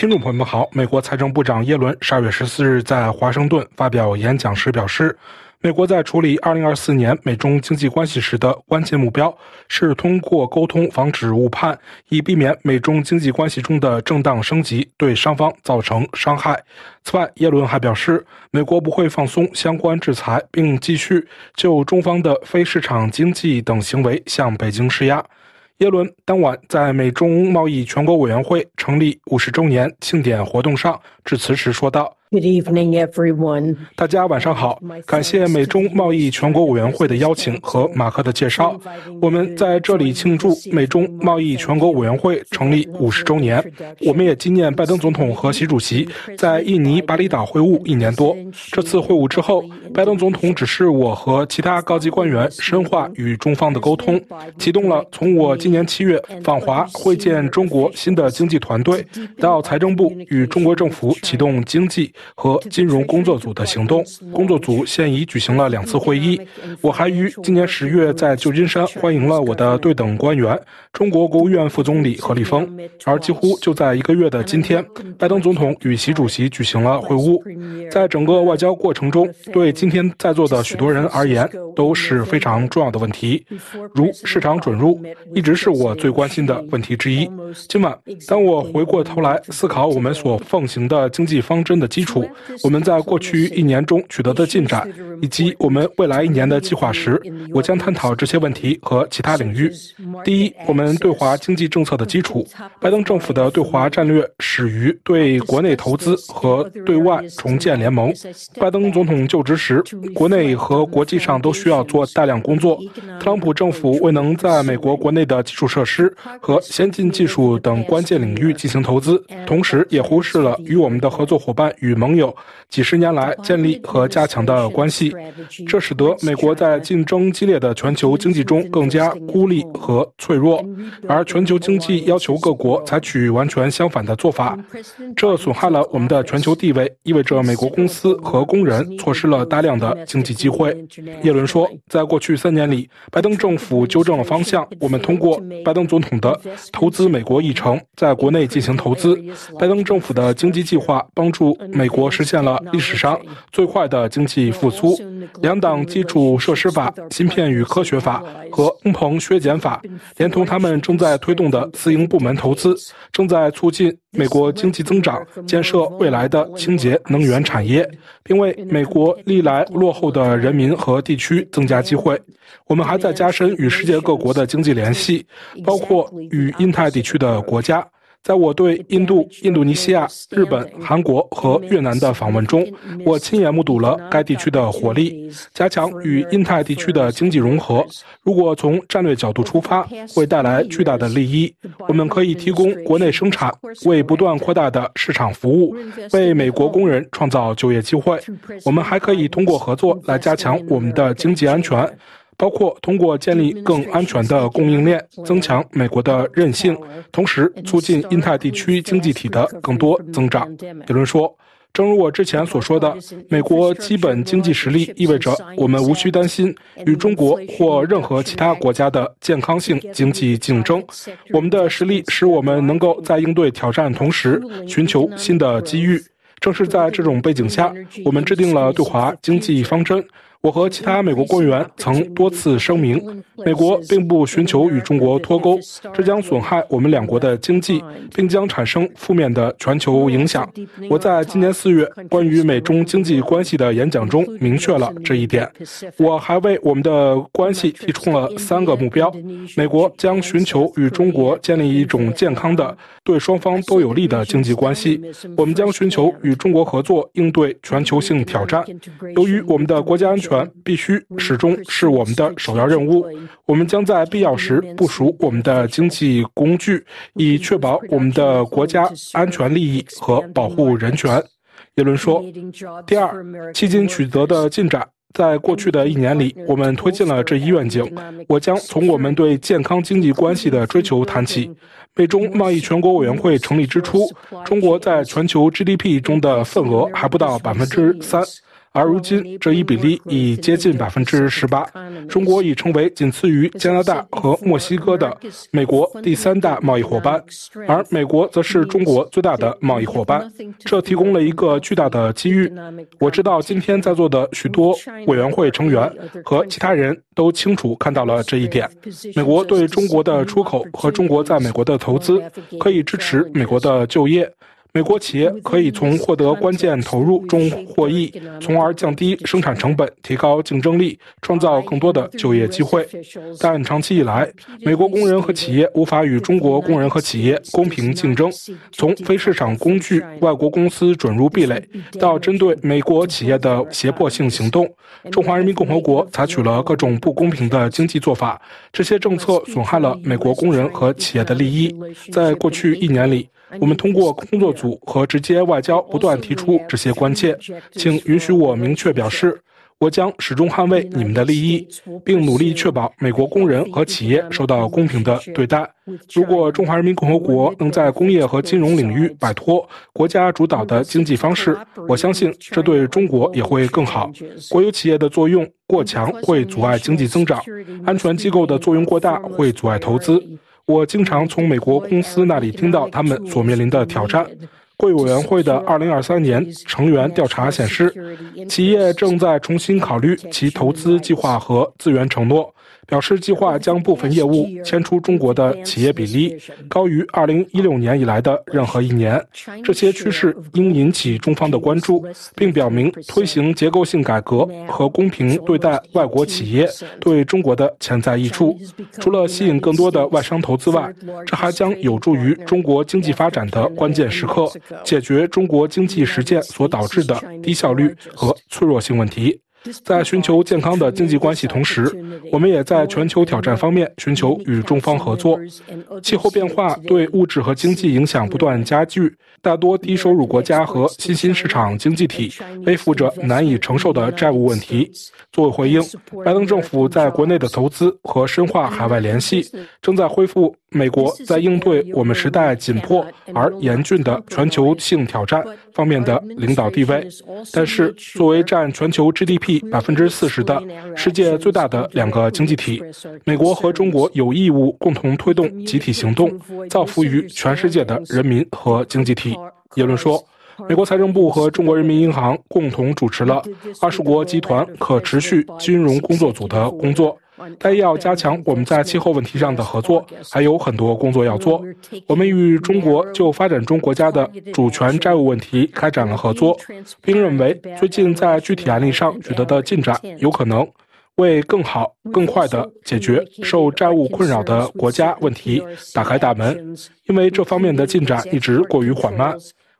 听众朋友们好，美国财政部长耶伦十二月十四日在华盛顿发表演讲时表示，美国在处理二零二四年美中经济关系时的关键目标是通过沟通防止误判，以避免美中经济关系中的正当升级对双方造成伤害。此外，耶伦还表示，美国不会放松相关制裁，并继续就中方的非市场经济等行为向北京施压。耶伦当晚在美中贸易全国委员会成立五十周年庆典活动上致辞时说道。Good evening, everyone. 大家晚上好，感谢美中贸易全国委员会的邀请和马克的介绍。我们在这里庆祝美中贸易全国委员会成立五十周年。我们也纪念拜登总统和习主席在印尼巴厘岛会晤一年多。这次会晤之后，拜登总统指示我和其他高级官员深化与中方的沟通，启动了从我今年七月访华会见中国新的经济团队，到财政部与中国政府启动经济。和金融工作组的行动，工作组现已举行了两次会议。我还于今年十月在旧金山欢迎了我的对等官员，中国国务院副总理何立峰。而几乎就在一个月的今天，拜登总统与习主席举行了会晤。在整个外交过程中，对今天在座的许多人而言都是非常重要的问题，如市场准入，一直是我最关心的问题之一。今晚，当我回过头来思考我们所奉行的经济方针的基础。我们在过去一年中取得的进展，以及我们未来一年的计划时，我将探讨这些问题和其他领域。第一，我们对华经济政策的基础。拜登政府的对华战略始于对国内投资和对外重建联盟。拜登总统就职时，国内和国际上都需要做大量工作。特朗普政府未能在美国国内的基础设施和先进技术等关键领域进行投资，同时也忽视了与我们的合作伙伴与。盟友几十年来建立和加强的关系，这使得美国在竞争激烈的全球经济中更加孤立和脆弱，而全球经济要求各国采取完全相反的做法，这损害了我们的全球地位，意味着美国公司和工人错失了大量的经济机会。耶伦说，在过去三年里，拜登政府纠正了方向，我们通过拜登总统的投资美国议程，在国内进行投资。拜登政府的经济计划帮助美。国实现了历史上最快的经济复苏。两党基础设施法、芯片与科学法和通膨削减法，连同他们正在推动的私营部门投资，正在促进美国经济增长，建设未来的清洁能源产业，并为美国历来落后的人民和地区增加机会。我们还在加深与世界各国的经济联系，包括与印太地区的国家。在我对印度、印度尼西亚、日本、韩国和越南的访问中，我亲眼目睹了该地区的活力。加强与印太地区的经济融合，如果从战略角度出发，会带来巨大的利益。我们可以提供国内生产，为不断扩大的市场服务，为美国工人创造就业机会。我们还可以通过合作来加强我们的经济安全。包括通过建立更安全的供应链，增强美国的韧性，同时促进印太地区经济体的更多增长。耶伦说：“正如我之前所说的，美国基本经济实力意味着我们无需担心与中国或任何其他国家的健康性经济竞争。我们的实力使我们能够在应对挑战同时寻求新的机遇。正是在这种背景下，我们制定了对华经济方针。”我和其他美国官员曾多次声明，美国并不寻求与中国脱钩，这将损害我们两国的经济，并将产生负面的全球影响。我在今年四月关于美中经济关系的演讲中明确了这一点。我还为我们的关系提出了三个目标：美国将寻求与中国建立一种健康的、对双方都有利的经济关系；我们将寻求与中国合作应对全球性挑战。由于我们的国家安全。必须始终是我们的首要任务。我们将在必要时部署我们的经济工具，以确保我们的国家安全利益和保护人权。耶伦说。第二，迄今取得的进展，在过去的一年里，我们推进了这一愿景。我将从我们对健康经济关系的追求谈起。美中贸易全国委员会成立之初，中国在全球 GDP 中的份额还不到百分之三。而如今这一比例已接近百分之十八。中国已成为仅次于加拿大和墨西哥的美国第三大贸易伙伴，而美国则是中国最大的贸易伙伴。这提供了一个巨大的机遇。我知道今天在座的许多委员会成员和其他人都清楚看到了这一点。美国对中国的出口和中国在美国的投资可以支持美国的就业。美国企业可以从获得关键投入中获益，从而降低生产成本，提高竞争力，创造更多的就业机会。但长期以来，美国工人和企业无法与中国工人和企业公平竞争。从非市场工具外国公司准入壁垒，到针对美国企业的胁迫性行动，中华人民共和国采取了各种不公平的经济做法。这些政策损害了美国工人和企业的利益。在过去一年里，我们通过工作组和直接外交不断提出这些关切，请允许我明确表示，我将始终捍卫你们的利益，并努力确保美国工人和企业受到公平的对待。如果中华人民共和国能在工业和金融领域摆脱国家主导的经济方式，我相信这对中国也会更好。国有企业的作用过强会阻碍经济增长，安全机构的作用过大会阻碍投资。我经常从美国公司那里听到他们所面临的挑战。会委员会的2023年成员调查显示，企业正在重新考虑其投资计划和资源承诺。表示计划将部分业务迁出中国的企业比例高于2016年以来的任何一年。这些趋势应引起中方的关注，并表明推行结构性改革和公平对待外国企业对中国的潜在益处。除了吸引更多的外商投资外，这还将有助于中国经济发展的关键时刻，解决中国经济实践所导致的低效率和脆弱性问题。在寻求健康的经济关系同时，我们也在全球挑战方面寻求与中方合作。气候变化对物质和经济影响不断加剧，大多低收入国家和新兴市场经济体背负着难以承受的债务问题。作为回应，拜登政府在国内的投资和深化海外联系，正在恢复美国在应对我们时代紧迫而严峻的全球性挑战方面的领导地位。但是，作为占全球 GDP 百分之四十的世界最大的两个经济体，美国和中国有义务共同推动集体行动，造福于全世界的人民和经济体。耶伦说，美国财政部和中国人民银行共同主持了二十国集团可持续金融工作组的工作。但要加强我们在气候问题上的合作，还有很多工作要做。我们与中国就发展中国家的主权债务问题开展了合作，并认为最近在具体案例上取得的进展有可能为更好、更快地解决受债务困扰的国家问题打开大门。因为这方面的进展一直过于缓慢，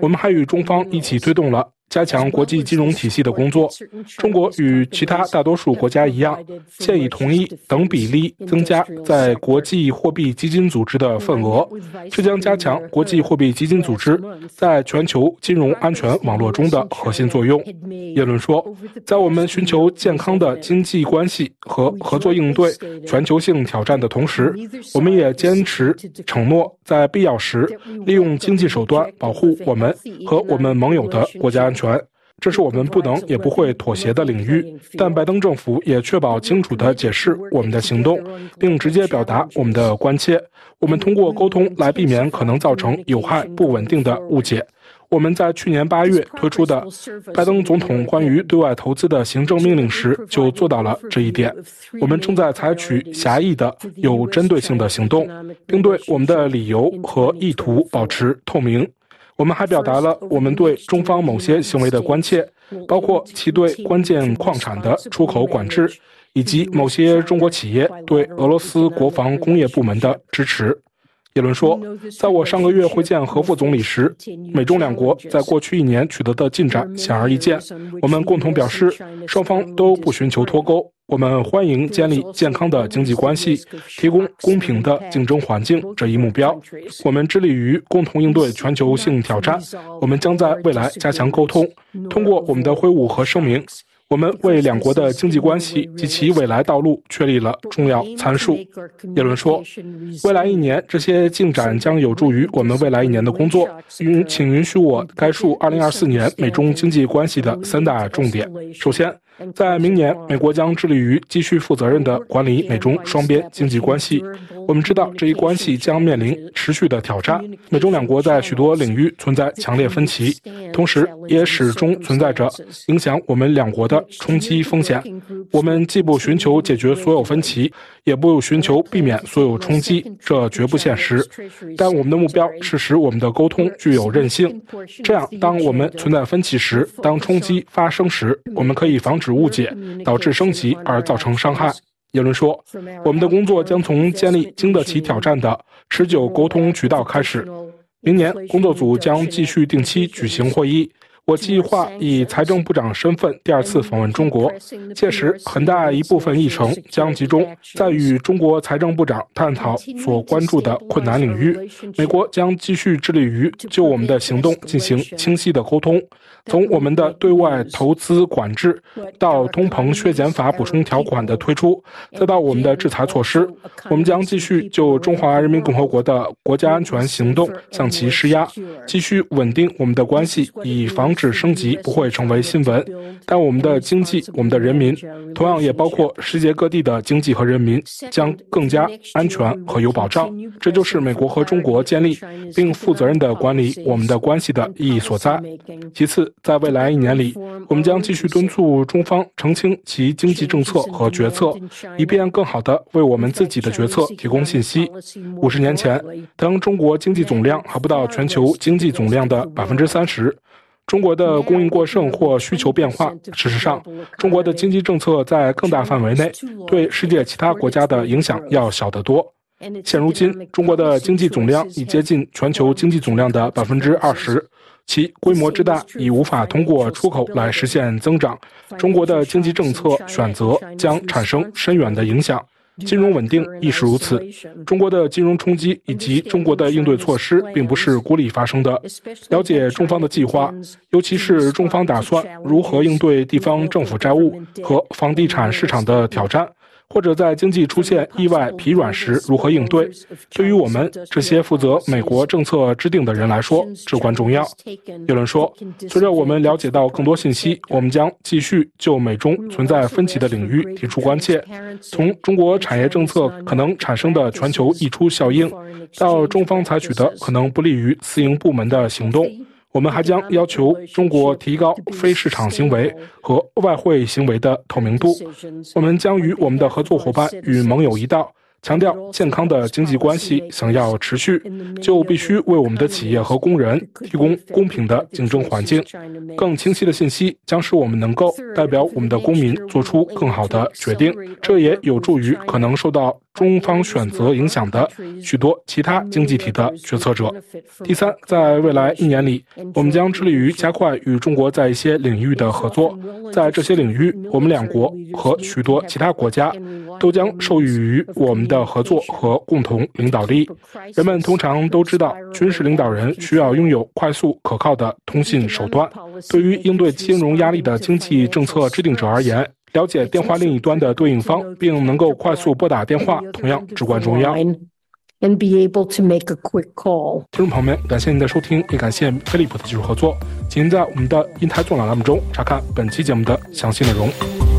我们还与中方一起推动了。加强国际金融体系的工作。中国与其他大多数国家一样，现已同意等比例增加在国际货币基金组织的份额，这将加强国际货币基金组织在全球金融安全网络中的核心作用。耶伦说，在我们寻求健康的经济关系和合作应对全球性挑战的同时，我们也坚持承诺，在必要时利用经济手段保护我们和我们盟友的国家安全。权，这是我们不能也不会妥协的领域。但拜登政府也确保清楚地解释我们的行动，并直接表达我们的关切。我们通过沟通来避免可能造成有害、不稳定的误解。我们在去年八月推出的拜登总统关于对外投资的行政命令时就做到了这一点。我们正在采取狭义的、有针对性的行动，并对我们的理由和意图保持透明。我们还表达了我们对中方某些行为的关切，包括其对关键矿产的出口管制，以及某些中国企业对俄罗斯国防工业部门的支持。耶伦说，在我上个月会见何副总理时，美中两国在过去一年取得的进展显而易见。我们共同表示，双方都不寻求脱钩。我们欢迎建立健康的经济关系，提供公平的竞争环境这一目标。我们致力于共同应对全球性挑战。我们将在未来加强沟通，通过我们的会晤和声明。我们为两国的经济关系及其未来道路确立了重要参数。耶伦说：“未来一年，这些进展将有助于我们未来一年的工作。允，请允许我概述2024年美中经济关系的三大重点。首先。”在明年，美国将致力于继续负责任地管理美中双边经济关系。我们知道这一关系将面临持续的挑战。美中两国在许多领域存在强烈分歧，同时也始终存在着影响我们两国的冲击风险。我们既不寻求解决所有分歧，也不寻求避免所有冲击，这绝不现实。但我们的目标是使我们的沟通具有韧性，这样当我们存在分歧时，当冲击发生时，我们可以防止。误解导致升级而造成伤害。耶伦说：“我们的工作将从建立经得起挑战的持久沟通渠道开始。明年，工作组将继续定期举行会议。我计划以财政部长身份第二次访问中国，届时很大一部分议程将集中在与中国财政部长探讨所关注的困难领域。美国将继续致力于就我们的行动进行清晰的沟通。”从我们的对外投资管制，到通膨削减法补充条款的推出，再到我们的制裁措施，我们将继续就中华人民共和国的国家安全行动向其施压，继续稳定我们的关系，以防止升级不会成为新闻。但我们的经济、我们的人民，同样也包括世界各地的经济和人民，将更加安全和有保障。这就是美国和中国建立并负责任地管理我们的关系的意义所在。其次。在未来一年里，我们将继续敦促中方澄清其经济政策和决策，以便更好地为我们自己的决策提供信息。五十年前，当中国经济总量还不到全球经济总量的百分之三十，中国的供应过剩或需求变化，事实上，中国的经济政策在更大范围内对世界其他国家的影响要小得多。现如今，中国的经济总量已接近全球经济总量的百分之二十。其规模之大，已无法通过出口来实现增长。中国的经济政策选择将产生深远的影响。金融稳定亦是如此。中国的金融冲击以及中国的应对措施，并不是孤立发生的。了解中方的计划，尤其是中方打算如何应对地方政府债务和房地产市场的挑战。或者在经济出现意外疲软时如何应对，对于我们这些负责美国政策制定的人来说至关重要。耶伦说：“随着我们了解到更多信息，我们将继续就美中存在分歧的领域提出关切，从中国产业政策可能产生的全球溢出效应，到中方采取的可能不利于私营部门的行动。”我们还将要求中国提高非市场行为和外汇行为的透明度。我们将与我们的合作伙伴与盟友一道。强调健康的经济关系，想要持续，就必须为我们的企业和工人提供公平的竞争环境。更清晰的信息将使我们能够代表我们的公民做出更好的决定，这也有助于可能受到中方选择影响的许多其他经济体的决策者。第三，在未来一年里，我们将致力于加快与中国在一些领域的合作。在这些领域，我们两国和许多其他国家都将受益于我们。的合作和共同领导力。人们通常都知道，军事领导人需要拥有快速可靠的通信手段。对于应对金融压力的经济政策制定者而言，了解电话另一端的对应方，并能够快速拨打电话，同样至关重要。And be able to make a quick call。听众朋友们，感谢您的收听，也感谢飞利浦的技术合作。请您在我们的音台纵览栏目中查看本期节目的详细内容。